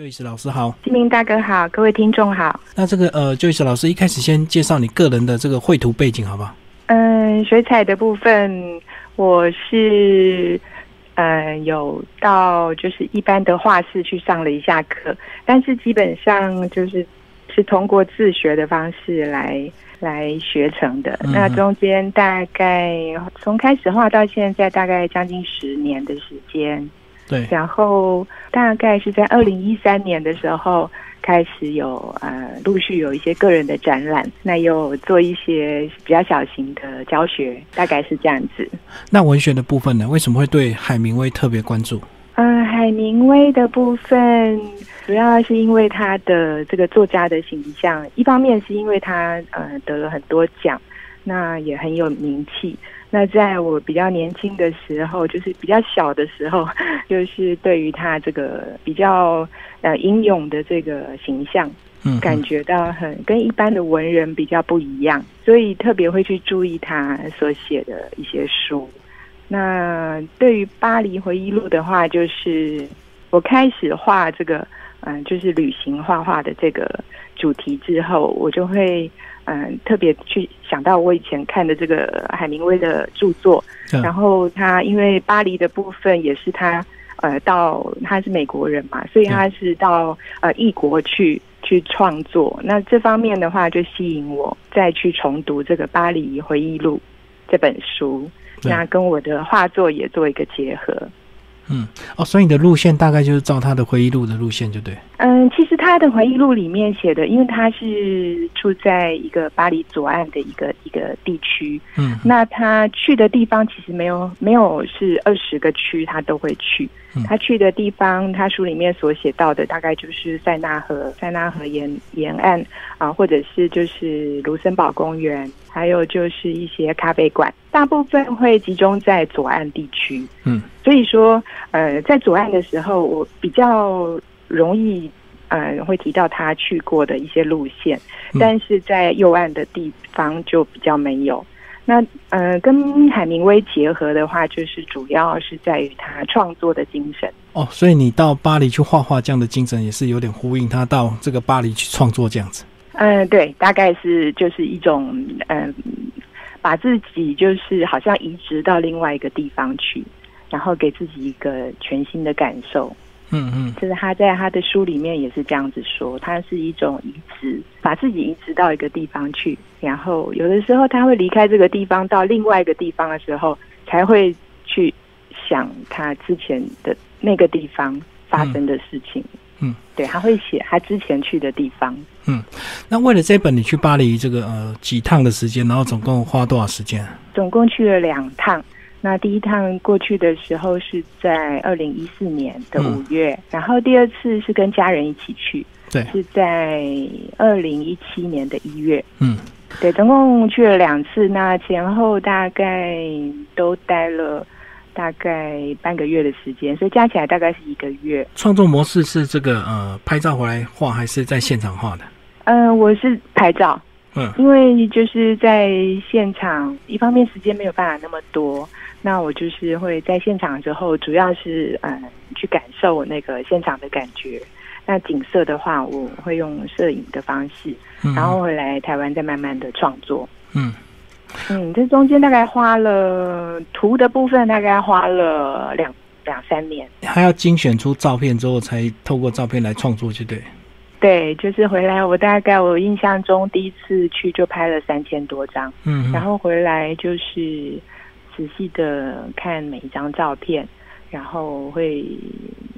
就意思老师好，金明大哥好，各位听众好。那这个呃，就意思老师一开始先介绍你个人的这个绘图背景，好不好？嗯，水彩的部分，我是嗯有到就是一般的画室去上了一下课，但是基本上就是是通过自学的方式来来学成的。那中间大概从开始画到现在，大概将近十年的时间。对，然后大概是在二零一三年的时候开始有呃陆续有一些个人的展览，那又做一些比较小型的教学，大概是这样子。那文学的部分呢？为什么会对海明威特别关注？嗯，海明威的部分主要是因为他的这个作家的形象，一方面是因为他呃得了很多奖，那也很有名气。那在我比较年轻的时候，就是比较小的时候，就是对于他这个比较呃英勇的这个形象，嗯，感觉到很跟一般的文人比较不一样，所以特别会去注意他所写的一些书。那对于巴黎回忆录的话，就是我开始画这个，嗯，就是旅行画画的这个主题之后，我就会。嗯，特别去想到我以前看的这个海明威的著作，然后他因为巴黎的部分也是他呃到他是美国人嘛，所以他是到呃异国去去创作。那这方面的话就吸引我再去重读这个《巴黎回忆录》这本书，那跟我的画作也做一个结合。嗯，哦，所以你的路线大概就是照他的回忆录的路线，就对。嗯，其实他的回忆录里面写的，因为他是住在一个巴黎左岸的一个一个地区，嗯，那他去的地方其实没有没有是二十个区，他都会去。他去的地方，他书里面所写到的，大概就是塞纳河、塞纳河沿沿岸啊，或者是就是卢森堡公园，还有就是一些咖啡馆，大部分会集中在左岸地区。嗯，所以说，呃，在左岸的时候，我比较容易，呃，会提到他去过的一些路线，但是在右岸的地方就比较没有。那呃，跟海明威结合的话，就是主要是在于他创作的精神哦。所以你到巴黎去画画，这样的精神也是有点呼应他到这个巴黎去创作这样子。嗯，对，大概是就是一种嗯，把自己就是好像移植到另外一个地方去，然后给自己一个全新的感受。嗯嗯，就是他在他的书里面也是这样子说，他是一种移植，把自己移植到一个地方去，然后有的时候他会离开这个地方到另外一个地方的时候，才会去想他之前的那个地方发生的事情。嗯，对，他会写他之前去的地方。嗯，那为了这本，你去巴黎这个呃几趟的时间，然后总共花多少时间？总共去了两趟。那第一趟过去的时候是在二零一四年的五月，然后第二次是跟家人一起去，对，是在二零一七年的一月，嗯，对，总共去了两次，那前后大概都待了大概半个月的时间，所以加起来大概是一个月。创作模式是这个呃，拍照回来画还是在现场画的？嗯，我是拍照，嗯，因为就是在现场，一方面时间没有办法那么多。那我就是会在现场之后，主要是嗯去感受那个现场的感觉。那景色的话，我会用摄影的方式，然后回来台湾再慢慢的创作。嗯嗯，这中间大概花了图的部分，大概花了两两三年。还要精选出照片之后，才透过照片来创作，就对。对，就是回来，我大概我印象中第一次去就拍了三千多张。嗯，然后回来就是。仔细的看每一张照片，然后会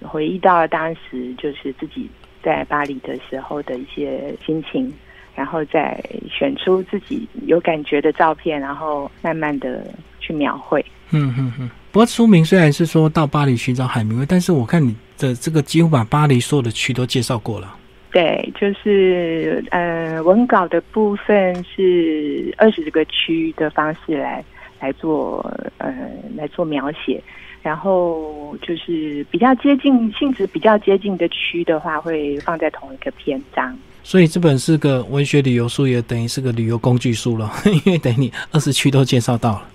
回忆到当时就是自己在巴黎的时候的一些心情，然后再选出自己有感觉的照片，然后慢慢的去描绘。嗯嗯嗯。不过书名虽然是说到巴黎寻找海明威，但是我看你的这个几乎把巴黎所有的区都介绍过了。对，就是呃，文稿的部分是二十个区的方式来。来做呃来做描写，然后就是比较接近性质比较接近的区的话，会放在同一个篇章。所以这本是个文学旅游书，也等于是个旅游工具书了，因为等于你二十区都介绍到了。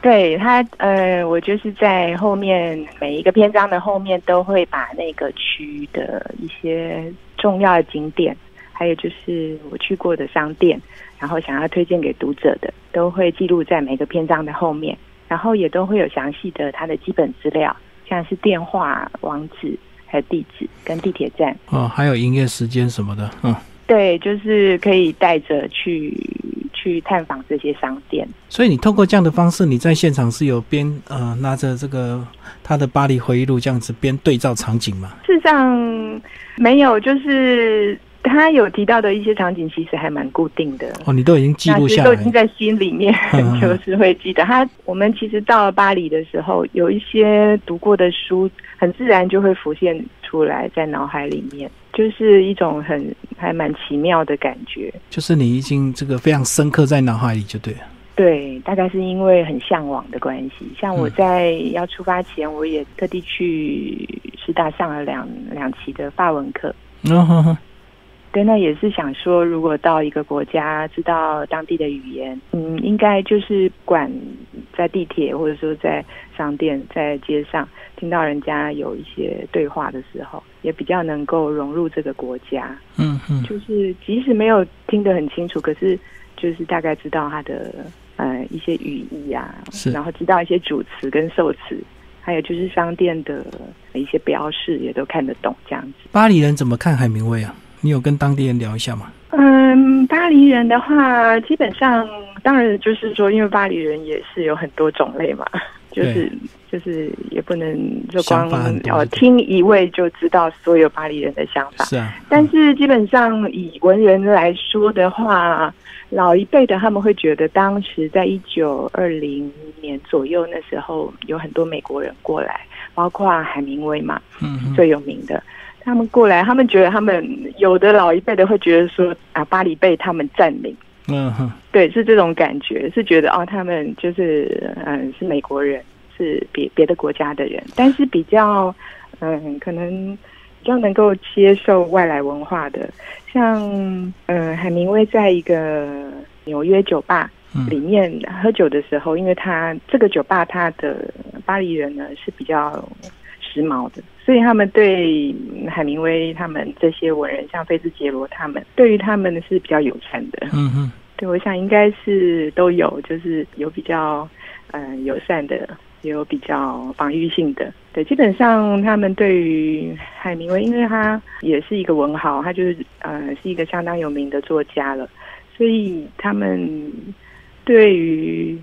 对他，呃，我就是在后面每一个篇章的后面都会把那个区的一些重要的景点，还有就是我去过的商店，然后想要推荐给读者的，都会记录在每个篇章的后面，然后也都会有详细的它的基本资料，像是电话、网址、还有地址跟地铁站。哦，还有营业时间什么的，嗯。对，就是可以带着去去探访这些商店。所以你透过这样的方式，你在现场是有边呃拿着这个他的巴黎回忆录这样子边对照场景吗？事实上没有，就是他有提到的一些场景，其实还蛮固定的。哦，你都已经记录下来，都已经在心里面，就是会记得。他我们其实到了巴黎的时候，有一些读过的书，很自然就会浮现出来在脑海里面。就是一种很还蛮奇妙的感觉，就是你已经这个非常深刻在脑海里就对了。对，大概是因为很向往的关系。像我在要出发前，我也特地去师大上了两两期的法文课。嗯哼哼。对，那也是想说，如果到一个国家，知道当地的语言，嗯，应该就是管在地铁或者说在商店、在街上听到人家有一些对话的时候，也比较能够融入这个国家。嗯嗯，就是即使没有听得很清楚，可是就是大概知道它的呃一些语义啊，是，然后知道一些主词跟受词，还有就是商店的一些标示也都看得懂这样子。巴黎人怎么看海明威啊？你有跟当地人聊一下吗？嗯，巴黎人的话，基本上当然就是说，因为巴黎人也是有很多种类嘛，就是就是也不能就光哦听一位就知道所有巴黎人的想法。是啊，但是基本上以文人来说的话，老一辈的他们会觉得，当时在一九二零年左右那时候，有很多美国人过来，包括海明威嘛，嗯，最有名的。他们过来，他们觉得他们有的老一辈的会觉得说啊，巴黎被他们占领，嗯哼，对，是这种感觉，是觉得哦，他们就是嗯是美国人，是别别的国家的人，但是比较嗯可能比较能够接受外来文化的，像嗯海明威在一个纽约酒吧里面喝酒的时候，因为他这个酒吧他的巴黎人呢是比较。时髦的，所以他们对海明威他们这些文人，像菲兹杰罗他们，对于他们是比较友善的。嗯哼，对，我想应该是都有，就是有比较嗯友善的，也有比较防御性的。对，基本上他们对于海明威，因为他也是一个文豪，他就是呃是一个相当有名的作家了，所以他们对于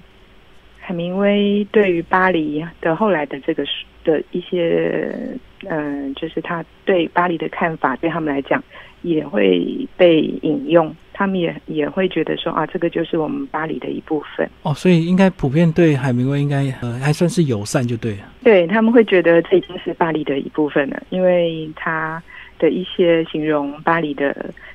海明威，对于巴黎的后来的这个。的一些，嗯，就是他对巴黎的看法，对他们来讲也会被引用，他们也也会觉得说啊，这个就是我们巴黎的一部分。哦，所以应该普遍对海明威应该呃还算是友善，就对了。对他们会觉得这已经是巴黎的一部分了，因为他的一些形容巴黎的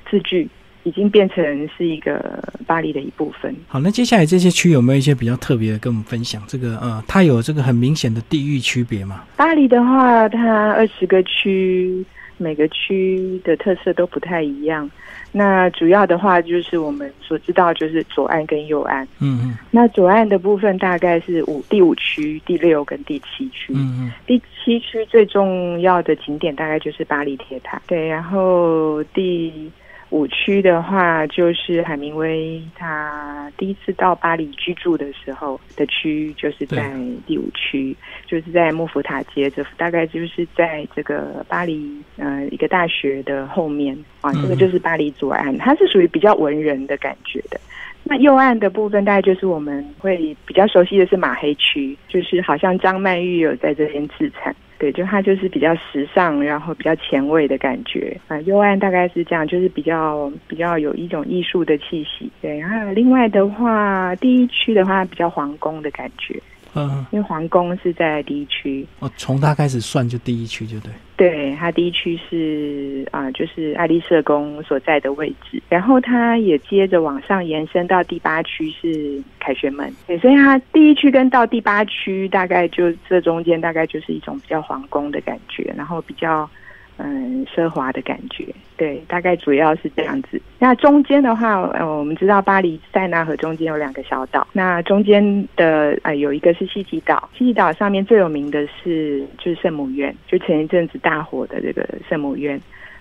字句。已经变成是一个巴黎的一部分。好，那接下来这些区有没有一些比较特别的跟我们分享？这个呃，它有这个很明显的地域区别吗？巴黎的话，它二十个区，每个区的特色都不太一样。那主要的话就是我们所知道，就是左岸跟右岸。嗯嗯。那左岸的部分大概是五第五区、第六跟第七区。嗯嗯。第七区最重要的景点大概就是巴黎铁塔。对，然后第。五区的话，就是海明威他第一次到巴黎居住的时候的区，就是在第五区，就是在莫福塔街，这大概就是在这个巴黎呃一个大学的后面啊，这个就是巴黎左岸，它是属于比较文人的感觉的。那右岸的部分，大概就是我们会比较熟悉的是马黑区，就是好像张曼玉有在这边自产。对，就它就是比较时尚，然后比较前卫的感觉啊。幽暗大概是这样，就是比较比较有一种艺术的气息。对，然后另外的话，第一区的话比较皇宫的感觉。嗯，因为皇宫是在第一区。哦，从它开始算就第一区就对。对，它第一区是啊，就是爱丽舍宫所在的位置，然后它也接着往上延伸到第八区是凯旋门。对，所以它第一区跟到第八区大概就这中间大概就是一种比较皇宫的感觉，然后比较嗯奢华的感觉。对，大概主要是这样子。那中间的话，呃，我们知道巴黎塞纳河中间有两个小岛，那中间的呃有一个是西吉岛，西吉岛上面最有名的是就是圣母院，就前一阵子大火的这个圣母院，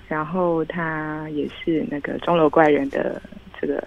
然后它也是那个钟楼怪人的这个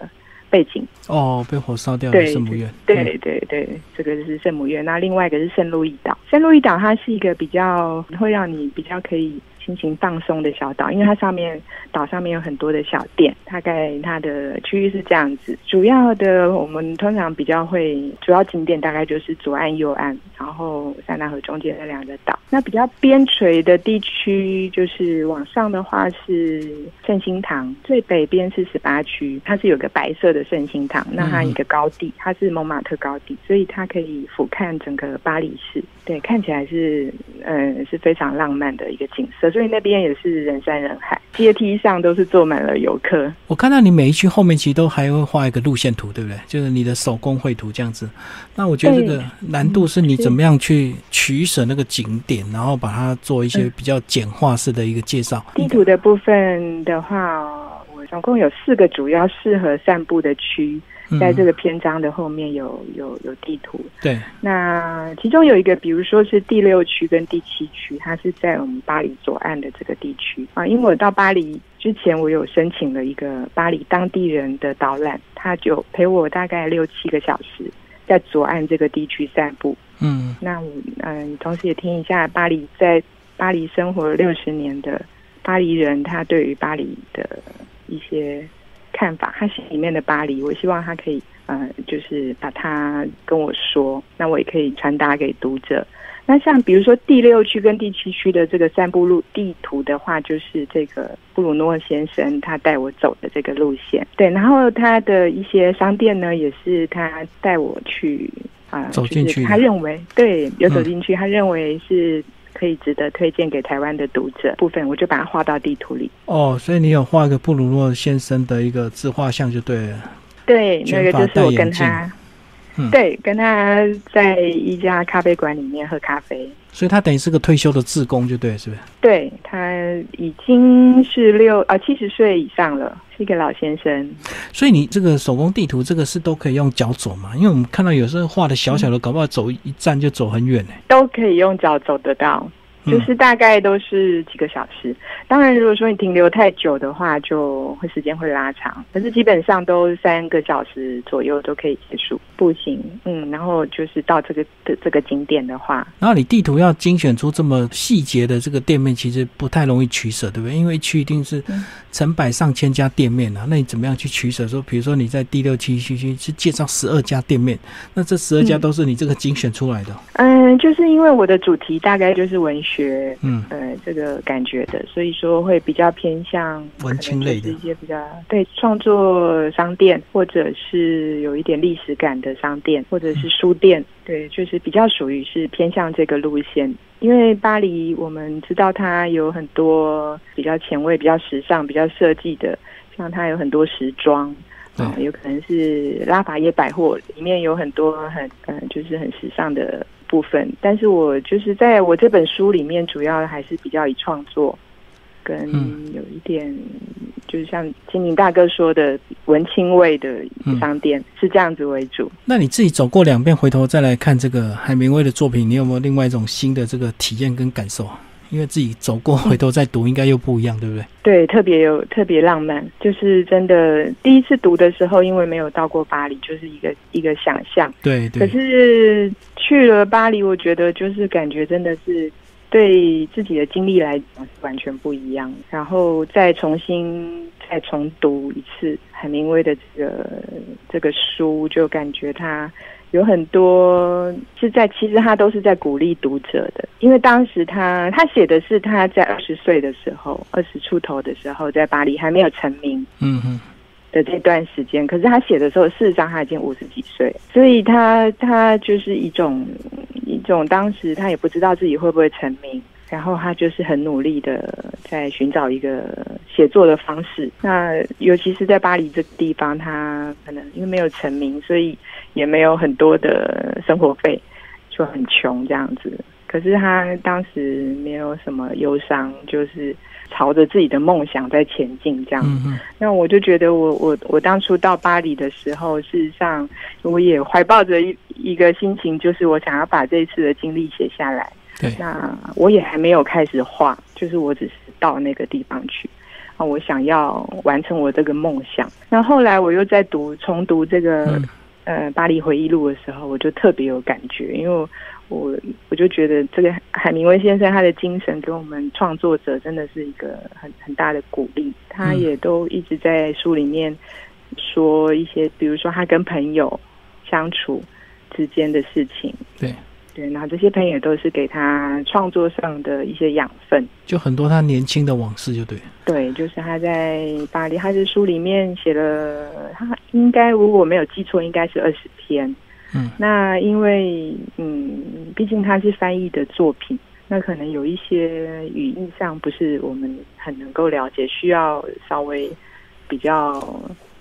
背景哦，被火烧掉的圣母院，对对对，这个是圣母院。那另外一个是圣路易岛，圣路易岛它是一个比较会让你比较可以。心情放松的小岛，因为它上面岛上面有很多的小店，大概它的区域是这样子。主要的我们通常比较会主要景点大概就是左岸、右岸，然后塞纳河中间的两个岛。那比较边陲的地区，就是往上的话是圣心堂，最北边是十八区，它是有个白色的圣心堂，那它一个高地，它是蒙马特高地，所以它可以俯瞰整个巴黎市。对，看起来是嗯是非常浪漫的一个景色。所以那边也是人山人海，阶梯上都是坐满了游客。我看到你每一区后面其实都还会画一个路线图，对不对？就是你的手工绘图这样子。那我觉得这个难度是你怎么样去取舍那个景点，然后把它做一些比较简化式的一个介绍。地图的部分的话，我总共有四个主要适合散步的区。在这个篇章的后面有有有地图，对。那其中有一个，比如说是第六区跟第七区，它是在我们巴黎左岸的这个地区啊。因为我到巴黎之前，我有申请了一个巴黎当地人的导览，他就陪我大概六七个小时，在左岸这个地区散步。嗯，那我嗯，同时也听一下巴黎在巴黎生活了六十年的巴黎人，他对于巴黎的一些。看法，他心里面的巴黎，我希望他可以，呃，就是把它跟我说，那我也可以传达给读者。那像比如说第六区跟第七区的这个散步路地图的话，就是这个布鲁诺先生他带我走的这个路线。对，然后他的一些商店呢，也是他带我去啊，走进去。他认为对，有走进去，他认为是。可以值得推荐给台湾的读者部分，我就把它画到地图里。哦，所以你有画一个布鲁诺先生的一个自画像就对了。对，那个就是我跟他，对，跟他在一家咖啡馆里面喝咖啡。所以他等于是个退休的志工，就对，是不是？对他已经是六啊七十岁以上了，是一个老先生。所以你这个手工地图，这个是都可以用脚走嘛？因为我们看到有时候画的小小的，搞不好走一站就走很远呢。都可以用脚走得到。就是大概都是几个小时，当然如果说你停留太久的话，就会时间会拉长。可是基本上都三个小时左右都可以结束步行。嗯，然后就是到这个的这个景点的话，然后你地图要精选出这么细节的这个店面，其实不太容易取舍，对不对？因为去一定是成百上千家店面啊，那你怎么样去取舍？说比如说你在第六七区区是介绍十二家店面，那这十二家都是你这个精选出来的？嗯，就是因为我的主题大概就是文学。学嗯呃这个感觉的，所以说会比较偏向文青类的一些比较对创作商店，或者是有一点历史感的商店，或者是书店，对，就是比较属于是偏向这个路线。因为巴黎我们知道它有很多比较前卫、比较时尚、比较设计的，像它有很多时装啊，有可能是拉法叶百货里面有很多很嗯就是很时尚的。部分，但是我就是在我这本书里面，主要还是比较以创作，跟有一点就是像金明大哥说的文青味的商店是这样子为主。那你自己走过两遍，回头再来看这个海明威的作品，你有没有另外一种新的这个体验跟感受啊？因为自己走过，回头再读，应该又不一样，对不对？对，特别有特别浪漫，就是真的第一次读的时候，因为没有到过巴黎，就是一个一个想象。对对。可是去了巴黎，我觉得就是感觉真的是对自己的经历来讲是完全不一样。然后再重新再重读一次海明威的这个这个书，就感觉他。有很多是在，其实他都是在鼓励读者的，因为当时他他写的是他在二十岁的时候，二十出头的时候，在巴黎还没有成名，嗯哼的这段时间。可是他写的时候，事实上他已经五十几岁，所以他他就是一种一种当时他也不知道自己会不会成名。然后他就是很努力的在寻找一个写作的方式。那尤其是在巴黎这个地方，他可能因为没有成名，所以也没有很多的生活费，就很穷这样子。可是他当时没有什么忧伤，就是朝着自己的梦想在前进这样。嗯那我就觉得我我我当初到巴黎的时候，事实上我也怀抱着一一个心情，就是我想要把这一次的经历写下来。对，那我也还没有开始画，就是我只是到那个地方去啊，我想要完成我这个梦想。那后来我又在读重读这个、嗯呃巴黎回忆录的时候，我就特别有感觉，因为我我我就觉得这个海明威先生他的精神给我们创作者真的是一个很很大的鼓励。他嗯也都一直在书里面说一些，比如说他跟朋友相处之间的事情。对，对，然后这些朋友都是给他创作上的一些养分。就很多他年轻的往事，就对。对，就是他在巴黎，他的书里面写了，他应该如果没有记错，应该是二十篇。嗯那因为嗯，毕竟他是翻译的作品，那可能有一些语义上不是我们很能够了解，需要稍微比较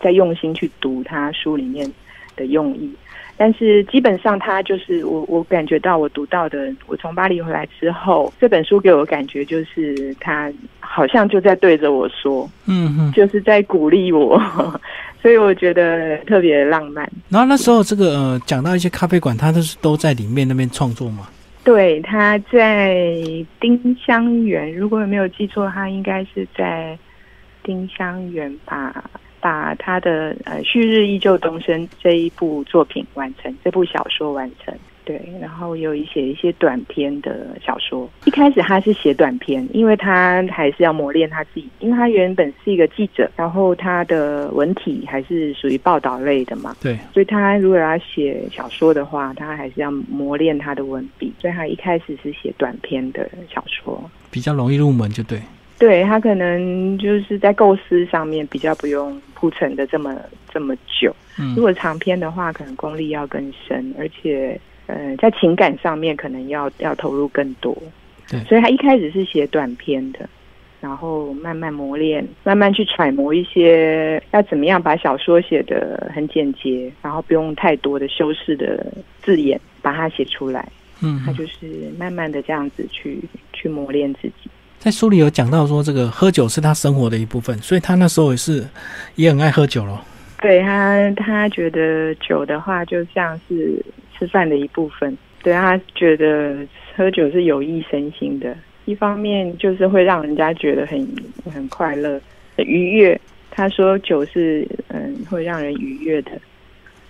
再用心去读他书里面的用意。但是基本上，他就是我，我感觉到我读到的，我从巴黎回来之后，这本书给我的感觉就是他好像就在对着我说，嗯哼。就是在鼓励我，所以我觉得特别浪漫。然后那时候这个呃，讲到一些咖啡馆，他都是都在里面那边创作嘛。对，他在丁香园，如果没有记错，他应该是在丁香园把把他的呃《旭日依旧东升》这一部作品完成，这部小说完成。对，然后有一写一些短篇的小说。一开始他是写短篇，因为他还是要磨练他自己，因为他原本是一个记者，然后他的文体还是属于报道类的嘛，对，所以他如果要写小说的话，他还是要磨练他的文笔，所以他一开始是写短篇的小说。比较容易入门，就对。对他可能就是在构思上面比较不用铺陈的这么这么久。嗯如果长篇的话，可能功力要更深，而且呃，在情感上面可能要要投入更多。对所以他一开始是写短篇的，然后慢慢磨练，慢慢去揣摩一些要怎么样把小说写的很简洁，然后不用太多的修饰的字眼，把它写出来。嗯他就是慢慢的这样子去去磨练自己。在书里有讲到说，这个喝酒是他生活的一部分，所以他那时候也是也很爱喝酒咯。对他，他觉得酒的话就像是吃饭的一部分。对他觉得喝酒是有益身心的，一方面就是会让人家觉得很很快乐、愉悦。他说酒是嗯会让人愉悦的，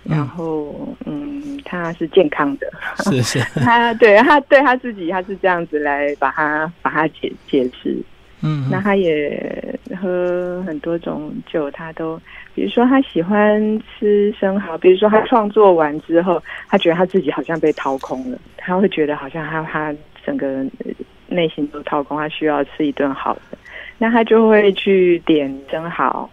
然后嗯他是健康的。是是，他对他对他自己他是这样子来把它把它解解释。嗯，那他也喝很多种酒，他都，比如说他喜欢吃生蚝，比如说他创作完之后，他觉得他自己好像被掏空了，他会觉得好像他他整个呃内心都掏空，他需要吃一顿好的，那他就会去点生蚝，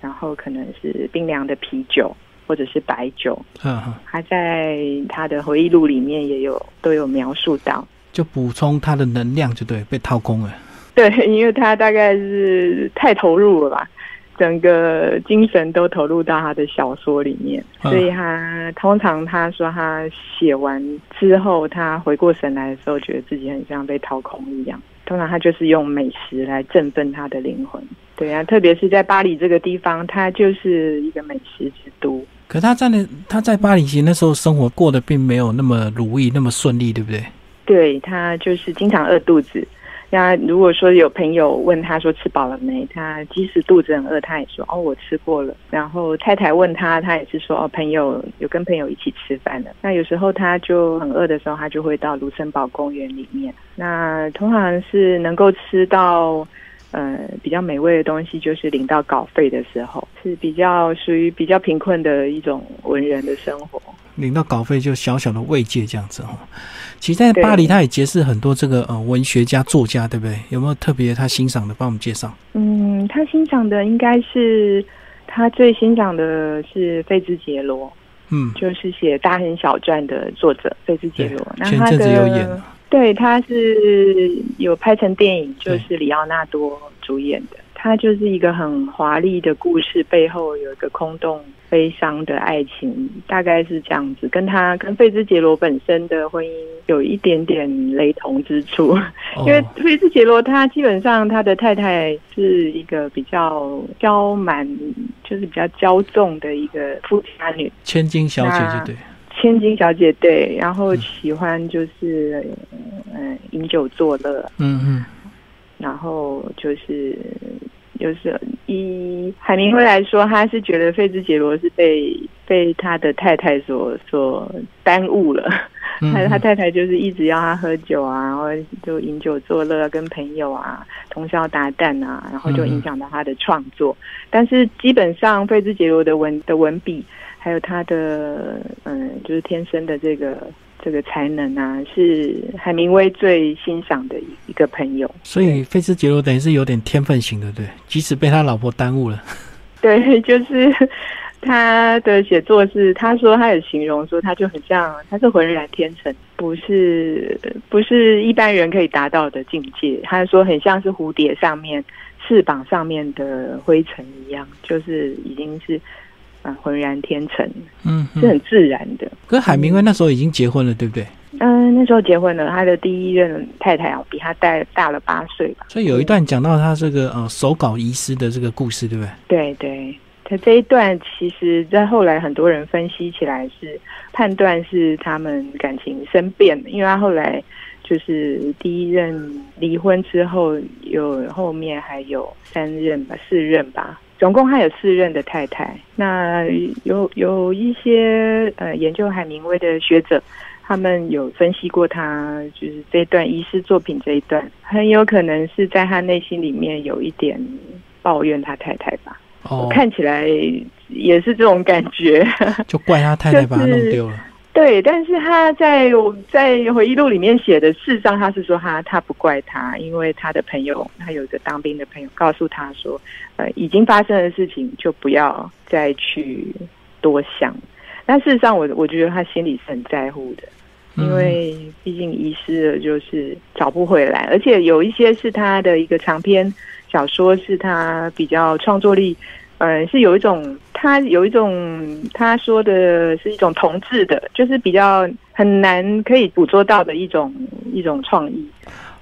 然后可能是冰凉的啤酒或者是白酒，嗯嗯，他在他的回忆录里面也有都有描述到。就补充他的能量，就对，被掏空了。对，因为他大概是太投入了吧，整个精神都投入到他的小说里面，嗯所以他通常他说他写完之后，他回过神来的时候，觉得自己很像被掏空一样。通常他就是用美食来振奋他的灵魂。对啊，特别是在巴黎这个地方，它就是一个美食之都。可他在那他在巴黎其实那时候生活过得并没有那么如意，那么顺利，对不对？对他就是经常饿肚子。那如果说有朋友问他说吃饱了没，他即使肚子很饿，他也说哦我吃过了。然后太太问他，他也是说哦朋友有跟朋友一起吃饭了。那有时候他就很饿的时候，他就会到卢森堡公园里面。那通常是能够吃到呃比较美味的东西，就是领到稿费的时候，是比较属于比较贫困的一种文人的生活。领到稿费就小小的慰藉这样子哦。其实，在巴黎，他也结识很多这个呃文学家、作家，对不对？有没有特别他欣赏的，帮我们介绍？嗯，他欣赏的应该是他最欣赏的是费兹杰罗，嗯，就是写《大亨小传》的作者费兹杰罗。那他前阵子有演对，他是有拍成电影，就是里奥纳多主演的。它就是一个很华丽的故事，背后有一个空洞、悲伤的爱情，大概是这样子。跟他跟费兹杰罗本身的婚姻有一点点雷同之处，因为费兹杰罗他基本上他的太太是一个比较娇蛮，就是比较骄纵的一个富家女，千金小姐就对。千金小姐对，然后喜欢就是嗯饮酒作乐，嗯嗯，然后就是就是以海明威来说，他是觉得费兹杰罗是被被他的太太所所耽误了，他他太太就是一直要他喝酒啊，然后就饮酒作乐，跟朋友啊通宵达旦啊，然后就影响到他的创作。但是基本上费兹杰罗的文的文笔。还有他的嗯，就是天生的这个这个才能啊，是海明威最欣赏的一个朋友。所以费斯杰罗等于是有点天分型的，对，即使被他老婆耽误了。对，就是他的写作是，他说他有形容说，他就很像，他是浑然天成，不是不是一般人可以达到的境界。他说很像是蝴蝶上面翅膀上面的灰尘一样，就是已经是。啊，浑然天成，嗯，是很自然的。可是海明威那时候已经结婚了，对不对？嗯，那时候结婚了，他的第一任太太啊，比他大大了八岁吧。所以有一段讲到他这个呃手稿遗失的这个故事，对不对？对对，他这一段其实，在后来很多人分析起来是判断是他们感情生变的，因为他后来就是第一任离婚之后，有后面还有三任吧，四任吧。总共还有四任的太太。那有有一些呃研究海明威的学者，他们有分析过他就是这段遗失作品这一段，很有可能是在他内心里面有一点抱怨他太太吧。哦，看起来也是这种感觉，就怪他太太把他弄丢了。对，但是他在在回忆录里面写的，事实上他是说他他不怪他，因为他的朋友，他有一个当兵的朋友告诉他说，呃，已经发生的事情就不要再去多想。但事实上，我我觉得他心里是很在乎的，因为毕竟遗失了就是找不回来，而且有一些是他的一个长篇小说，是他比较创作力。嗯，是有一种，他有一种，他说的是一种同质的，就是比较很难可以捕捉到的一种一种创意，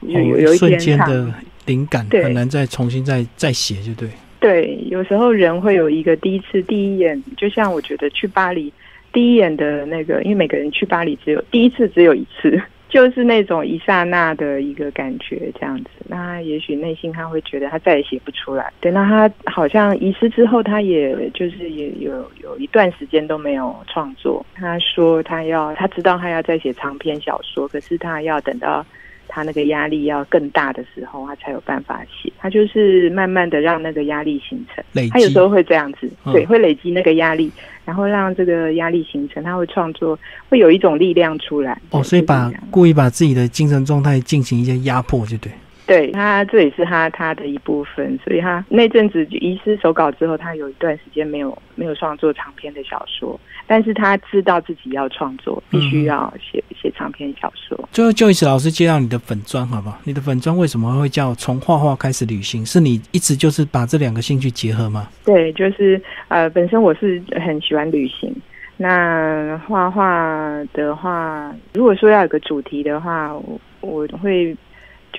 有有一瞬间的灵感，很难再重新再再写，就对。对，有时候人会有一个第一次第一眼，就像我觉得去巴黎第一眼的那个，因为每个人去巴黎只有第一次只有一次。就是那种一刹那的一个感觉，这样子。那也许内心他会觉得他再也写不出来。等到他好像遗失之后，他也就是也有有一段时间都没有创作。他说他要，他知道他要再写长篇小说，可是他要等到。他那个压力要更大的时候，他才有办法写。他就是慢慢的让那个压力形成，他有时候会这样子，对，会累积那个压力，然后让这个压力形成，他会创作，会有一种力量出来。哦，所以把故意把自己的精神状态进行一些压迫，就对。对他，这也是他他的一部分，所以他那阵子遗失手稿之后，他有一段时间没有没有创作长篇的小说，但是他知道自己要创作，必须要写写长篇小说。最后，就一次老师接到你的粉砖，好不好？你的粉砖为什么会叫从画画开始旅行？是你一直就是把这两个兴趣结合吗？对，就是呃，本身我是很喜欢旅行，那画画的话，如果说要有个主题的话，我我会。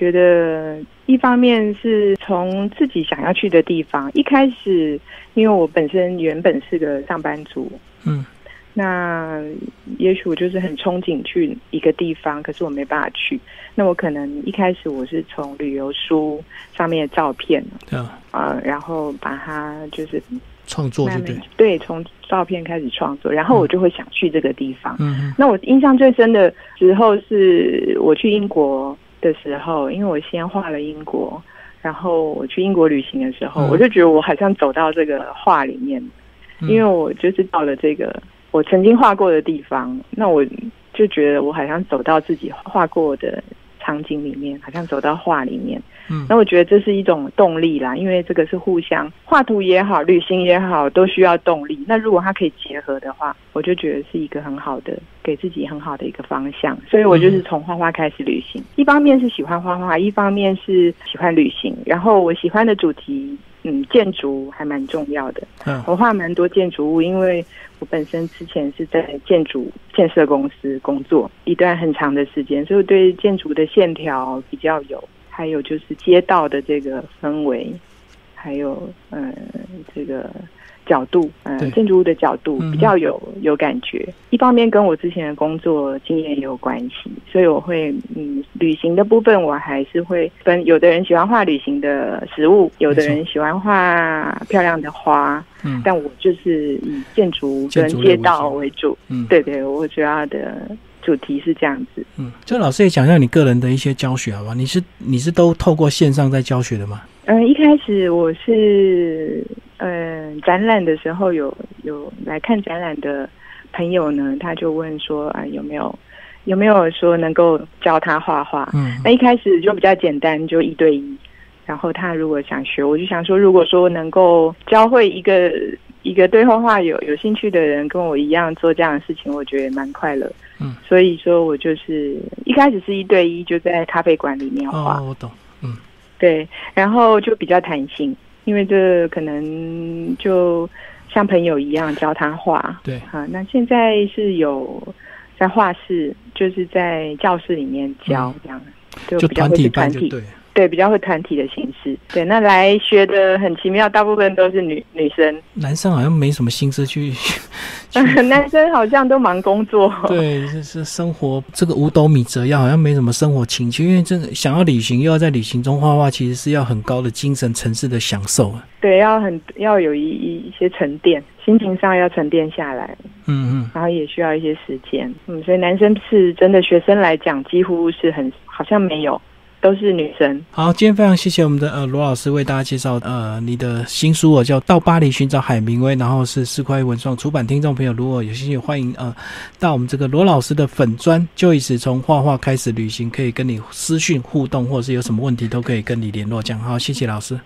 觉得一方面是从自己想要去的地方，一开始因为我本身原本是个上班族，嗯，那也许我就是很憧憬去一个地方，可是我没办法去，那我可能一开始我是从旅游书上面的照片，对啊，然后把它就是创作，对对？对，从照片开始创作，然后我就会想去这个地方。嗯，那我印象最深的时候是我去英国。的时候，因为我先画了英国，然后我去英国旅行的时候，我就觉得我好像走到这个画里面，因为我就是到了这个我曾经画过的地方，那我就觉得我好像走到自己画过的场景里面，好像走到画里面。嗯，那我觉得这是一种动力啦，因为这个是互相画图也好，旅行也好，都需要动力。那如果它可以结合的话，我就觉得是一个很好的，给自己很好的一个方向。所以我就是从画画开始旅行，一方面是喜欢画画，一方面是喜欢旅行。然后我喜欢的主题嗯，建筑还蛮重要的。嗯我画蛮多建筑物，因为我本身之前是在建筑建设公司工作一段很长的时间，所以对建筑的线条比较有，还有就是街道的这个氛围，还有嗯这个角度，嗯、建筑物的角度比较有有感觉。一方面跟我之前的工作经验也有关系，所以我会嗯旅行的部分我还是会分，有的人喜欢画旅行的食物，有的人喜欢画漂亮的花。嗯但我就是以建筑跟街道为为主。嗯，对对，我主要的主题是这样子。嗯，就老师也讲一下你个人的一些教学好吧？你是你是都透过线上在教学的吗？嗯，一开始我是嗯展览的时候有有来看展览的朋友呢，他就问说啊有没有有没有说能够教他画画？嗯那一开始就比较简单，就一对一。然后他如果想学，我就想说，如果说能够教会一个一个对画画有有兴趣的人，跟我一样做这样的事情，我觉得也蛮快乐。嗯，所以说我就是一开始是一对一，就在咖啡馆里面画。哦，我懂。嗯对，然后就比较弹性，因为这可能就像朋友一样教他画。对，啊，那现在是有在画室，就是在教室里面教这样，就就比较会团体团体，班就对。对，比较会团体的形式。对，那来学的很奇妙，大部分都是女女生，男生好像没什么心思去 男生好像都忙工作。对，是是生活这个五斗米折腰，好像没什么生活情趣。因为这个想要旅行，又要在旅行中画画，其实是要很高的精神层次的享受啊。对，要很要有一一一些沉淀，心情上要沉淀下来，嗯嗯，然后也需要一些时间。嗯，所以男生是真的学生来讲，几乎是很好像没有，都是女生。好，今天非常谢谢我们的呃罗老师为大家介绍呃你的新书哦，叫《到巴黎寻找海明威》，然后是四块文创出版。听众朋友如果有兴趣，欢迎呃到我们这个罗老师的粉砖，就一直从画画开始旅行，可以跟你私讯互动，或者是有什么问题都可以跟你联络。这样好，谢谢老师。